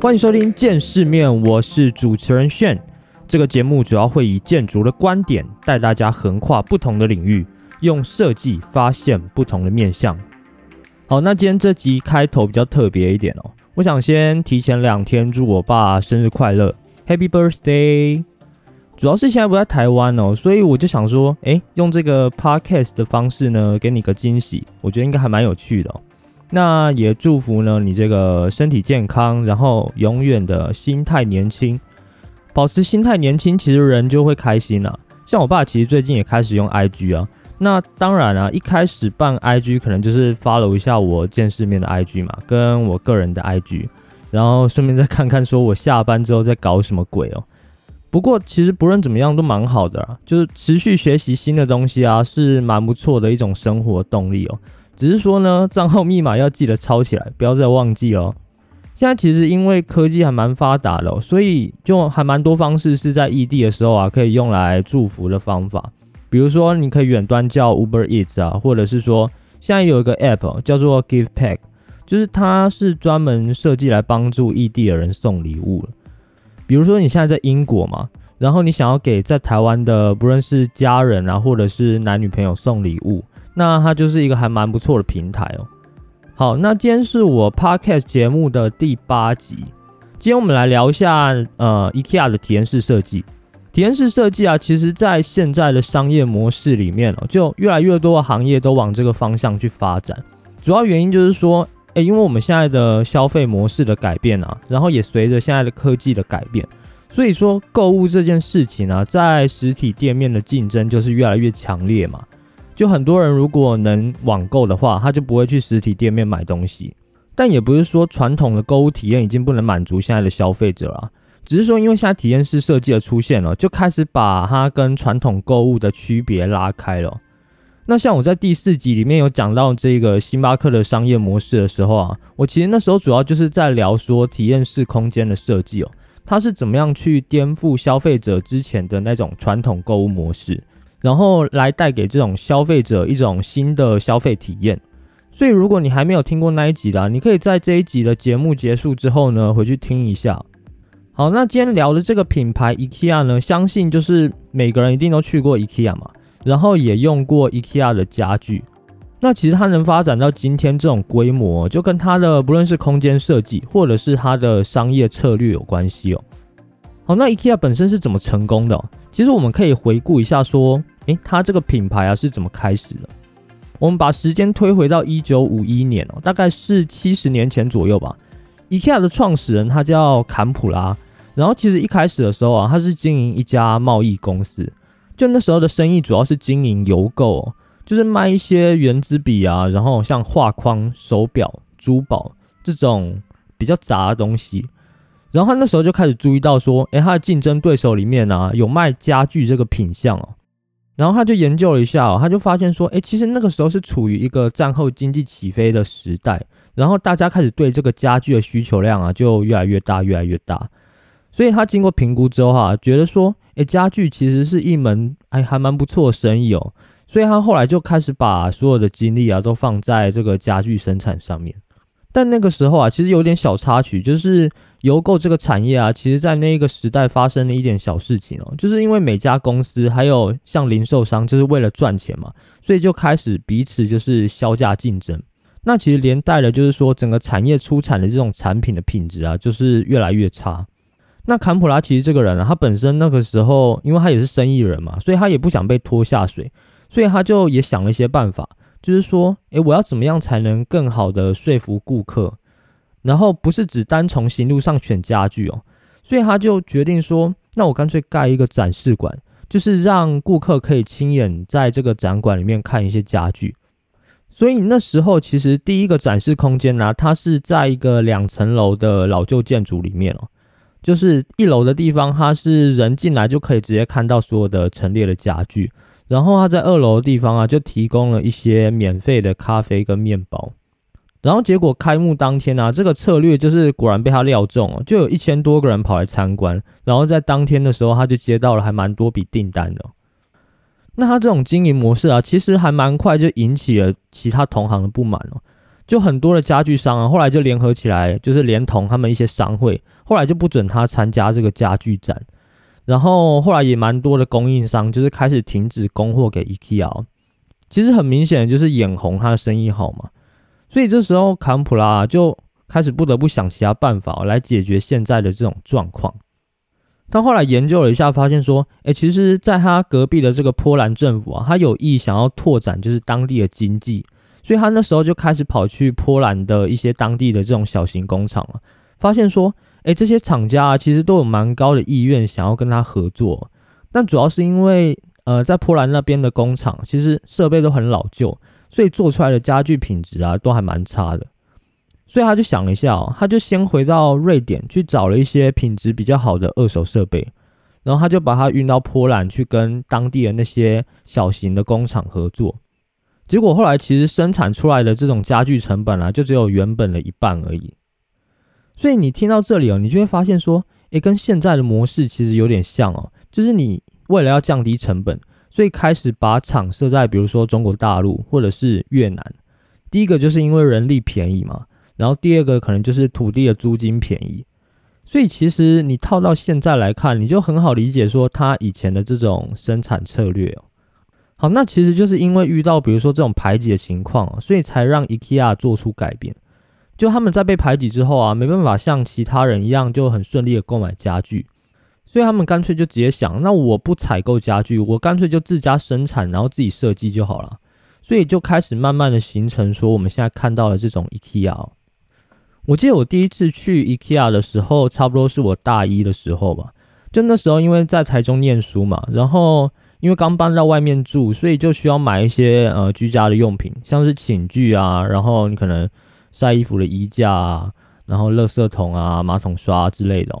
欢迎收听《见世面》，我是主持人炫。这个节目主要会以建筑的观点带大家横跨不同的领域，用设计发现不同的面向。好，那今天这集开头比较特别一点哦，我想先提前两天祝我爸生日快乐，Happy Birthday！主要是现在不在台湾哦，所以我就想说，诶，用这个 Podcast 的方式呢，给你个惊喜，我觉得应该还蛮有趣的。那也祝福呢你这个身体健康，然后永远的心态年轻，保持心态年轻，其实人就会开心了。像我爸其实最近也开始用 IG 啊，那当然啊，一开始办 IG 可能就是 follow 一下我见世面的 IG 嘛，跟我个人的 IG，然后顺便再看看说我下班之后在搞什么鬼哦。不过其实不论怎么样都蛮好的啊，就是持续学习新的东西啊，是蛮不错的一种生活动力哦。只是说呢，账号密码要记得抄起来，不要再忘记哦。现在其实因为科技还蛮发达的，所以就还蛮多方式是在异地的时候啊，可以用来祝福的方法。比如说，你可以远端叫 Uber Eats 啊，或者是说，现在有一个 App 叫做 Give Pack，就是它是专门设计来帮助异地的人送礼物比如说你现在在英国嘛，然后你想要给在台湾的不论是家人啊，或者是男女朋友送礼物。那它就是一个还蛮不错的平台哦。好，那今天是我 podcast 节目的第八集。今天我们来聊一下呃，IKEA 的体验式设计。体验式设计啊，其实在现在的商业模式里面哦，就越来越多的行业都往这个方向去发展。主要原因就是说，诶，因为我们现在的消费模式的改变啊，然后也随着现在的科技的改变，所以说购物这件事情啊，在实体店面的竞争就是越来越强烈嘛。就很多人如果能网购的话，他就不会去实体店面买东西。但也不是说传统的购物体验已经不能满足现在的消费者了，只是说因为现在体验式设计的出现了，就开始把它跟传统购物的区别拉开了。那像我在第四集里面有讲到这个星巴克的商业模式的时候啊，我其实那时候主要就是在聊说体验式空间的设计哦，它是怎么样去颠覆消费者之前的那种传统购物模式。然后来带给这种消费者一种新的消费体验，所以如果你还没有听过那一集的，你可以在这一集的节目结束之后呢，回去听一下。好，那今天聊的这个品牌 IKEA 呢，相信就是每个人一定都去过 IKEA 嘛，然后也用过 IKEA 的家具。那其实它能发展到今天这种规模，就跟它的不论是空间设计，或者是它的商业策略有关系哦。好，那 IKEA 本身是怎么成功的？其实我们可以回顾一下，说，诶，它这个品牌啊是怎么开始的？我们把时间推回到一九五一年哦，大概是七十年前左右吧。IKEA 的创始人他叫坎普拉，然后其实一开始的时候啊，他是经营一家贸易公司，就那时候的生意主要是经营邮购，就是卖一些圆珠笔啊，然后像画框、手表、珠宝这种比较杂的东西。然后他那时候就开始注意到说，诶，他的竞争对手里面呢有卖家具这个品相哦。然后他就研究了一下哦，他就发现说，诶，其实那个时候是处于一个战后经济起飞的时代，然后大家开始对这个家具的需求量啊就越来越大，越来越大。所以他经过评估之后哈，觉得说，诶，家具其实是一门哎还蛮不错的生意哦。所以他后来就开始把所有的精力啊都放在这个家具生产上面。但那个时候啊，其实有点小插曲，就是邮购这个产业啊，其实在那个时代发生了一点小事情哦，就是因为每家公司还有像零售商，就是为了赚钱嘛，所以就开始彼此就是销价竞争。那其实连带的，就是说整个产业出产的这种产品的品质啊，就是越来越差。那坎普拉其实这个人啊，他本身那个时候，因为他也是生意人嘛，所以他也不想被拖下水，所以他就也想了一些办法。就是说，诶，我要怎么样才能更好的说服顾客？然后不是只单从行路上选家具哦，所以他就决定说，那我干脆盖一个展示馆，就是让顾客可以亲眼在这个展馆里面看一些家具。所以那时候其实第一个展示空间呢，它是在一个两层楼的老旧建筑里面哦，就是一楼的地方，它是人进来就可以直接看到所有的陈列的家具。然后他在二楼的地方啊，就提供了一些免费的咖啡跟面包。然后结果开幕当天啊，这个策略就是果然被他料中了，就有一千多个人跑来参观。然后在当天的时候，他就接到了还蛮多笔订单的。那他这种经营模式啊，其实还蛮快就引起了其他同行的不满哦。就很多的家具商啊，后来就联合起来，就是连同他们一些商会，后来就不准他参加这个家具展。然后后来也蛮多的供应商，就是开始停止供货给 IKEA。其实很明显就是眼红他的生意好嘛。所以这时候坎普拉就开始不得不想其他办法来解决现在的这种状况。他后来研究了一下，发现说，哎，其实在他隔壁的这个波兰政府啊，他有意想要拓展就是当地的经济。所以他那时候就开始跑去波兰的一些当地的这种小型工厂了，发现说，哎，这些厂家啊，其实都有蛮高的意愿想要跟他合作，但主要是因为，呃，在波兰那边的工厂其实设备都很老旧，所以做出来的家具品质啊都还蛮差的。所以他就想了一下，他就先回到瑞典去找了一些品质比较好的二手设备，然后他就把它运到波兰去跟当地的那些小型的工厂合作。结果后来其实生产出来的这种家具成本啊，就只有原本的一半而已。所以你听到这里哦，你就会发现说，诶，跟现在的模式其实有点像哦，就是你为了要降低成本，所以开始把厂设在比如说中国大陆或者是越南。第一个就是因为人力便宜嘛，然后第二个可能就是土地的租金便宜。所以其实你套到现在来看，你就很好理解说他以前的这种生产策略哦。好，那其实就是因为遇到比如说这种排挤的情况，所以才让 IKEA 做出改变。就他们在被排挤之后啊，没办法像其他人一样就很顺利的购买家具，所以他们干脆就直接想，那我不采购家具，我干脆就自家生产，然后自己设计就好了。所以就开始慢慢的形成说我们现在看到的这种 IKEA。我记得我第一次去 IKEA 的时候，差不多是我大一的时候吧。就那时候因为在台中念书嘛，然后。因为刚搬到外面住，所以就需要买一些呃居家的用品，像是寝具啊，然后你可能晒衣服的衣架啊，然后垃圾桶啊、马桶刷之类的。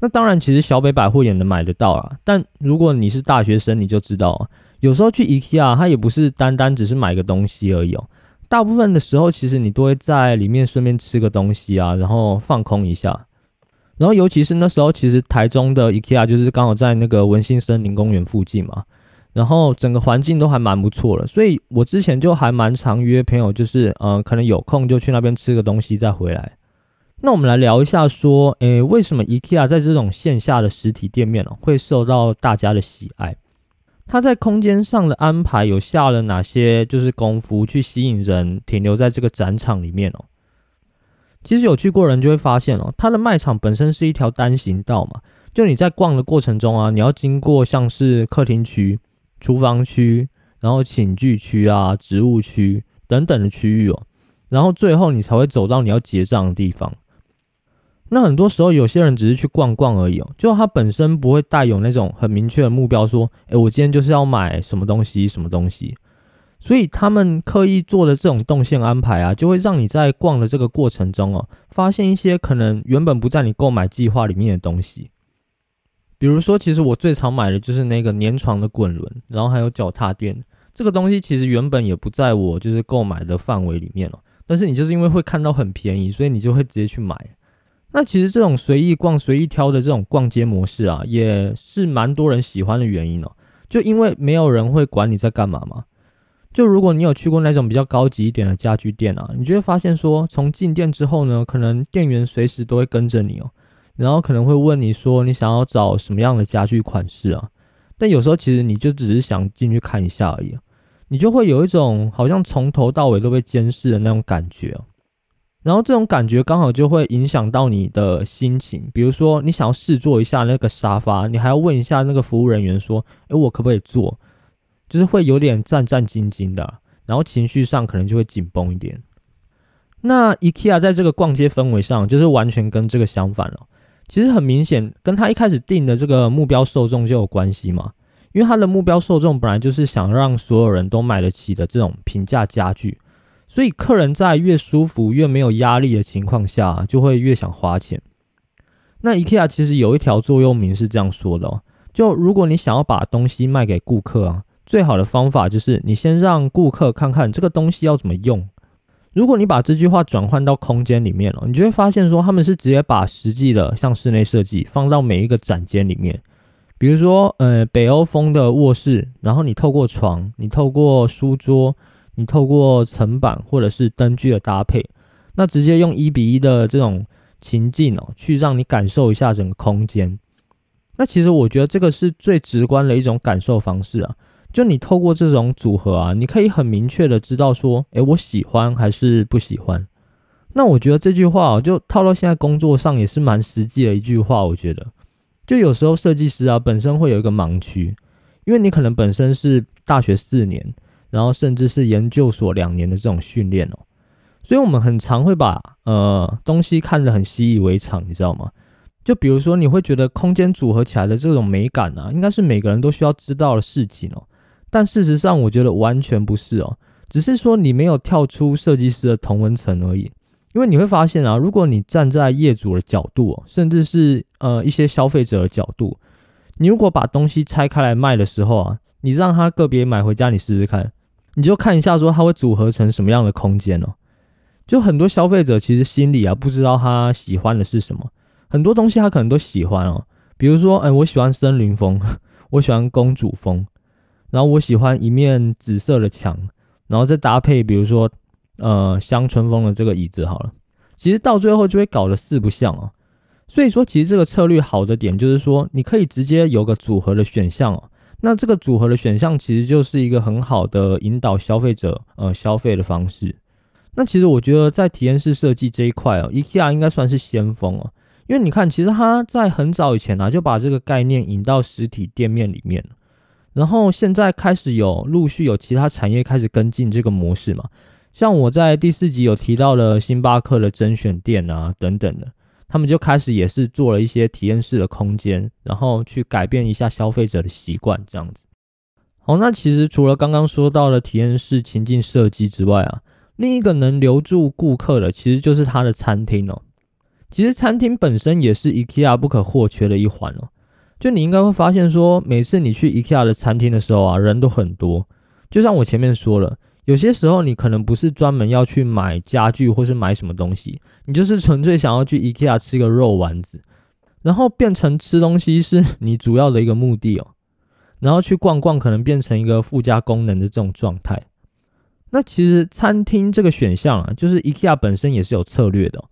那当然，其实小北百货也能买得到啊。但如果你是大学生，你就知道，有时候去 IKEA，它也不是单单只是买个东西而已哦。大部分的时候，其实你都会在里面顺便吃个东西啊，然后放空一下。然后，尤其是那时候，其实台中的 IKEA 就是刚好在那个文心森林公园附近嘛，然后整个环境都还蛮不错的，所以我之前就还蛮常约朋友，就是呃，可能有空就去那边吃个东西再回来。那我们来聊一下，说，诶，为什么 IKEA 在这种线下的实体店面哦，会受到大家的喜爱？它在空间上的安排有下了哪些就是功夫去吸引人停留在这个展场里面哦？其实有去过人就会发现哦，它的卖场本身是一条单行道嘛，就你在逛的过程中啊，你要经过像是客厅区、厨房区，然后寝具区啊、植物区等等的区域哦，然后最后你才会走到你要结账的地方。那很多时候有些人只是去逛逛而已哦，就他本身不会带有那种很明确的目标，说，诶，我今天就是要买什么东西，什么东西。所以他们刻意做的这种动线安排啊，就会让你在逛的这个过程中哦，发现一些可能原本不在你购买计划里面的东西。比如说，其实我最常买的就是那个粘床的滚轮，然后还有脚踏垫。这个东西其实原本也不在我就是购买的范围里面哦，但是你就是因为会看到很便宜，所以你就会直接去买。那其实这种随意逛、随意挑的这种逛街模式啊，也是蛮多人喜欢的原因哦。就因为没有人会管你在干嘛嘛。就如果你有去过那种比较高级一点的家具店啊，你就会发现说，从进店之后呢，可能店员随时都会跟着你哦，然后可能会问你说你想要找什么样的家具款式啊，但有时候其实你就只是想进去看一下而已，你就会有一种好像从头到尾都被监视的那种感觉，然后这种感觉刚好就会影响到你的心情，比如说你想要试坐一下那个沙发，你还要问一下那个服务人员说，诶，我可不可以坐？就是会有点战战兢兢的，然后情绪上可能就会紧绷一点。那 IKEA 在这个逛街氛围上，就是完全跟这个相反了。其实很明显，跟他一开始定的这个目标受众就有关系嘛。因为他的目标受众本来就是想让所有人都买得起的这种平价家具，所以客人在越舒服、越没有压力的情况下，就会越想花钱。那 IKEA 其实有一条座右铭是这样说的：哦，就如果你想要把东西卖给顾客啊。最好的方法就是你先让顾客看看这个东西要怎么用。如果你把这句话转换到空间里面了，你就会发现说他们是直接把实际的像室内设计放到每一个展间里面。比如说，呃，北欧风的卧室，然后你透过床，你透过书桌，你透过层板或者是灯具的搭配，那直接用一比一的这种情境哦，去让你感受一下整个空间。那其实我觉得这个是最直观的一种感受方式啊，就你透过这种组合啊，你可以很明确的知道说，诶，我喜欢还是不喜欢。那我觉得这句话就套到现在工作上也是蛮实际的一句话。我觉得，就有时候设计师啊本身会有一个盲区，因为你可能本身是大学四年，然后甚至是研究所两年的这种训练哦，所以我们很常会把呃东西看得很习以为常，你知道吗？就比如说你会觉得空间组合起来的这种美感啊，应该是每个人都需要知道的事情哦，但事实上我觉得完全不是哦，只是说你没有跳出设计师的同文层而已。因为你会发现啊，如果你站在业主的角度，甚至是呃一些消费者的角度，你如果把东西拆开来卖的时候啊，你让他个别买回家，你试试看，你就看一下说他会组合成什么样的空间哦。就很多消费者其实心里啊不知道他喜欢的是什么，很多东西他可能都喜欢哦，比如说，哎，我喜欢森林风，我喜欢公主风，然后我喜欢一面紫色的墙，然后再搭配，比如说。呃，乡村风的这个椅子好了，其实到最后就会搞得四不像哦。所以说，其实这个策略好的点就是说，你可以直接有个组合的选项哦。那这个组合的选项其实就是一个很好的引导消费者呃消费的方式。那其实我觉得在体验式设计这一块哦，IKEA 应该算是先锋哦。因为你看，其实它在很早以前呢就把这个概念引到实体店面里面，然后现在开始有陆续有其他产业开始跟进这个模式嘛。像我在第四集有提到了星巴克的甄选店啊等等的，他们就开始也是做了一些体验式的空间，然后去改变一下消费者的习惯这样子。好，那其实除了刚刚说到的体验式情境设计之外啊，另一个能留住顾客的其实就是它的餐厅哦。其实餐厅本身也是 IKEA 不可或缺的一环哦。就你应该会发现说，每次你去 IKEA 的餐厅的时候啊，人都很多。就像我前面说了。有些时候，你可能不是专门要去买家具或是买什么东西，你就是纯粹想要去 IKEA 吃个肉丸子，然后变成吃东西是你主要的一个目的哦，然后去逛逛可能变成一个附加功能的这种状态。那其实餐厅这个选项啊，就是 IKEA 本身也是有策略的。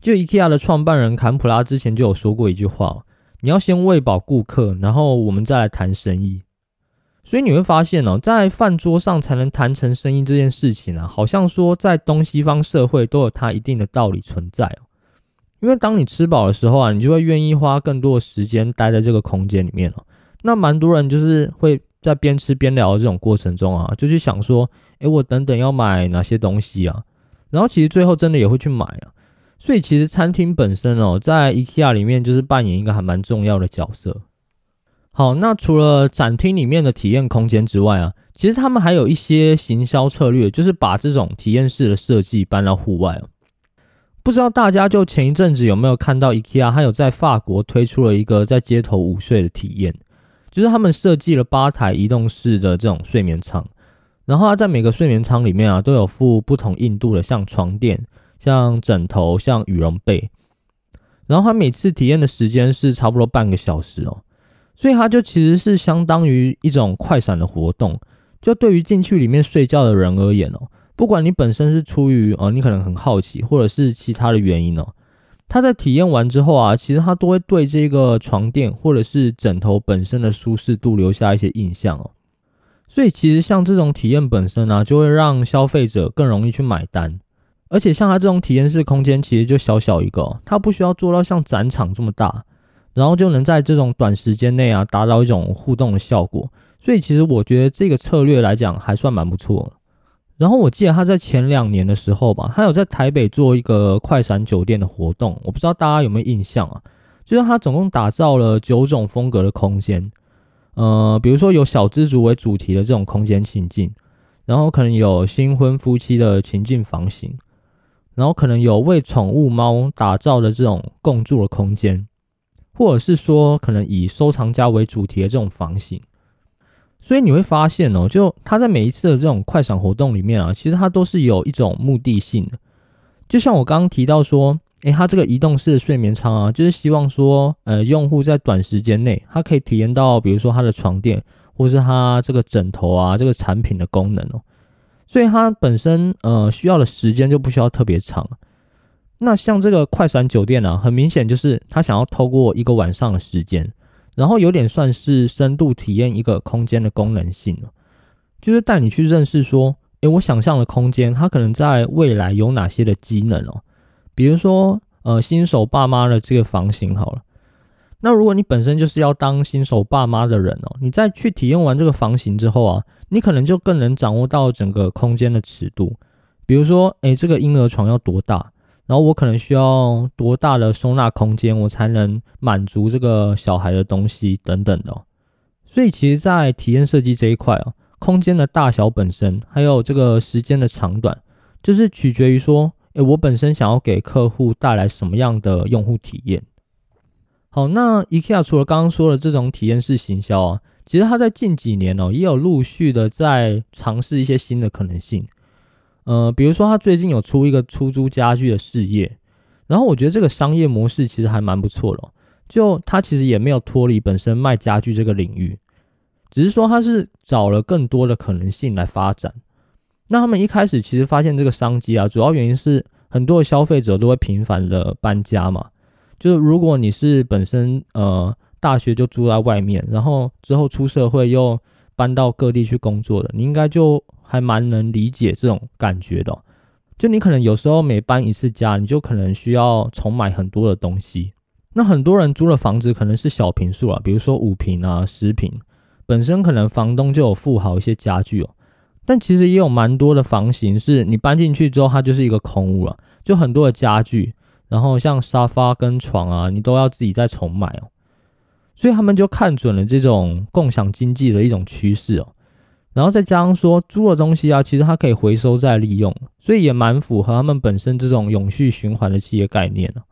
就 IKEA 的创办人坎普拉之前就有说过一句话：你要先喂饱顾客，然后我们再来谈生意。所以你会发现哦，在饭桌上才能谈成生意这件事情啊，好像说在东西方社会都有它一定的道理存在哦。因为当你吃饱的时候啊，你就会愿意花更多的时间待在这个空间里面哦。那蛮多人就是会在边吃边聊的这种过程中啊，就去想说，诶，我等等要买哪些东西啊？然后其实最后真的也会去买啊。所以其实餐厅本身哦，在 IKEA 里面就是扮演一个还蛮重要的角色。好，那除了展厅里面的体验空间之外啊，其实他们还有一些行销策略，就是把这种体验式的设计搬到户外不知道大家就前一阵子有没有看到 IKEA，它有在法国推出了一个在街头午睡的体验，就是他们设计了八台移动式的这种睡眠舱，然后它在每个睡眠舱里面啊都有附不同硬度的，像床垫、像枕头、像羽绒被，然后它每次体验的时间是差不多半个小时哦。所以它就其实是相当于一种快闪的活动，就对于进去里面睡觉的人而言哦，不管你本身是出于呃你可能很好奇，或者是其他的原因哦，他在体验完之后啊，其实他都会对这个床垫或者是枕头本身的舒适度留下一些印象哦。所以其实像这种体验本身啊，就会让消费者更容易去买单，而且像它这种体验式空间，其实就小小一个，它不需要做到像展场这么大。然后就能在这种短时间内啊，达到一种互动的效果。所以其实我觉得这个策略来讲还算蛮不错。然后我记得他在前两年的时候吧，他有在台北做一个快闪酒店的活动，我不知道大家有没有印象啊？就是他总共打造了九种风格的空间，呃，比如说有小知足为主题的这种空间情境，然后可能有新婚夫妻的情境房型，然后可能有为宠物猫打造的这种共住的空间。或者是说，可能以收藏家为主题的这种房型，所以你会发现哦，就它在每一次的这种快闪活动里面啊，其实它都是有一种目的性的。就像我刚刚提到说，诶，它这个移动式的睡眠舱啊，就是希望说，呃，用户在短时间内，它可以体验到，比如说它的床垫，或是它这个枕头啊，这个产品的功能哦。所以它本身呃需要的时间就不需要特别长。那像这个快闪酒店呢，很明显就是他想要透过一个晚上的时间，然后有点算是深度体验一个空间的功能性，就是带你去认识说，诶，我想象的空间它可能在未来有哪些的机能哦，比如说呃新手爸妈的这个房型好了，那如果你本身就是要当新手爸妈的人哦，你在去体验完这个房型之后啊，你可能就更能掌握到整个空间的尺度，比如说，诶，这个婴儿床要多大？然后我可能需要多大的收纳空间，我才能满足这个小孩的东西等等的。所以其实，在体验设计这一块哦，空间的大小本身，还有这个时间的长短，就是取决于说，诶，我本身想要给客户带来什么样的用户体验。好，那 IKEA 除了刚刚说的这种体验式行销啊，其实它在近几年哦，也有陆续的在尝试一些新的可能性。呃，比如说他最近有出一个出租家具的事业，然后我觉得这个商业模式其实还蛮不错的。就他其实也没有脱离本身卖家具这个领域，只是说他是找了更多的可能性来发展。那他们一开始其实发现这个商机啊，主要原因是很多的消费者都会频繁的搬家嘛。就是如果你是本身呃大学就住在外面，然后之后出社会又搬到各地去工作的，你应该就。还蛮能理解这种感觉的，就你可能有时候每搬一次家，你就可能需要重买很多的东西。那很多人租的房子可能是小平数啊，比如说五平啊、十平，本身可能房东就有附好一些家具哦。但其实也有蛮多的房型是你搬进去之后，它就是一个空屋了，就很多的家具，然后像沙发跟床啊，你都要自己再重买哦。所以他们就看准了这种共享经济的一种趋势哦。然后再加上说租的东西啊，其实它可以回收再利用，所以也蛮符合他们本身这种永续循环的企业概念了。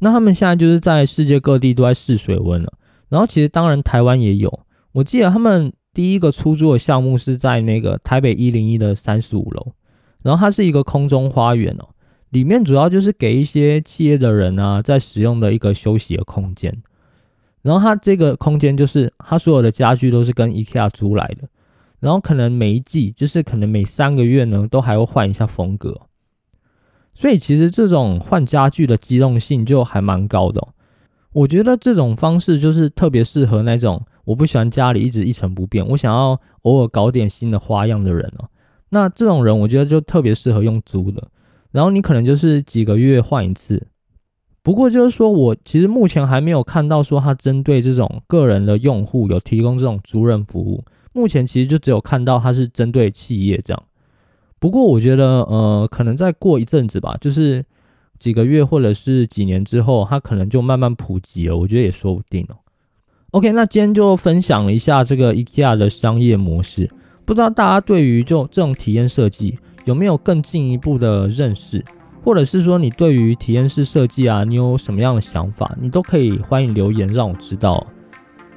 那他们现在就是在世界各地都在试水温了。然后其实当然台湾也有，我记得他们第一个出租的项目是在那个台北一零一的三十五楼，然后它是一个空中花园哦，里面主要就是给一些企业的人啊在使用的一个休息的空间。然后它这个空间就是它所有的家具都是跟 IKEA 租来的。然后可能每一季就是可能每三个月呢，都还会换一下风格，所以其实这种换家具的机动性就还蛮高的。我觉得这种方式就是特别适合那种我不喜欢家里一直一成不变，我想要偶尔搞点新的花样的人哦。那这种人我觉得就特别适合用租的，然后你可能就是几个月换一次。不过就是说我其实目前还没有看到说他针对这种个人的用户有提供这种租赁服务。目前其实就只有看到它是针对企业这样，不过我觉得呃，可能再过一阵子吧，就是几个月或者是几年之后，它可能就慢慢普及了，我觉得也说不定哦。OK，那今天就分享一下这个 IKEA 的商业模式，不知道大家对于就这种体验设计有没有更进一步的认识，或者是说你对于体验式设计啊，你有什么样的想法，你都可以欢迎留言让我知道。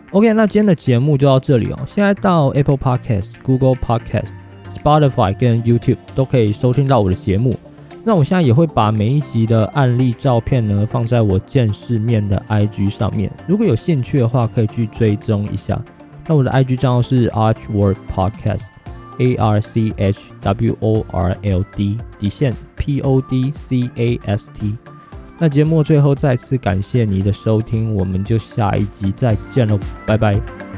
OK，那今天的节目就到这里哦。现在到 Apple Podcast、Google Podcast、Spotify 跟 YouTube 都可以收听到我的节目。那我现在也会把每一集的案例照片呢放在我见世面的 IG 上面。如果有兴趣的话，可以去追踪一下。那我的 IG 账号是 ArchWork Podcast A R C H W O R L D 底线 P O D C A S T。那节目最后再次感谢你的收听，我们就下一集再见喽，拜拜。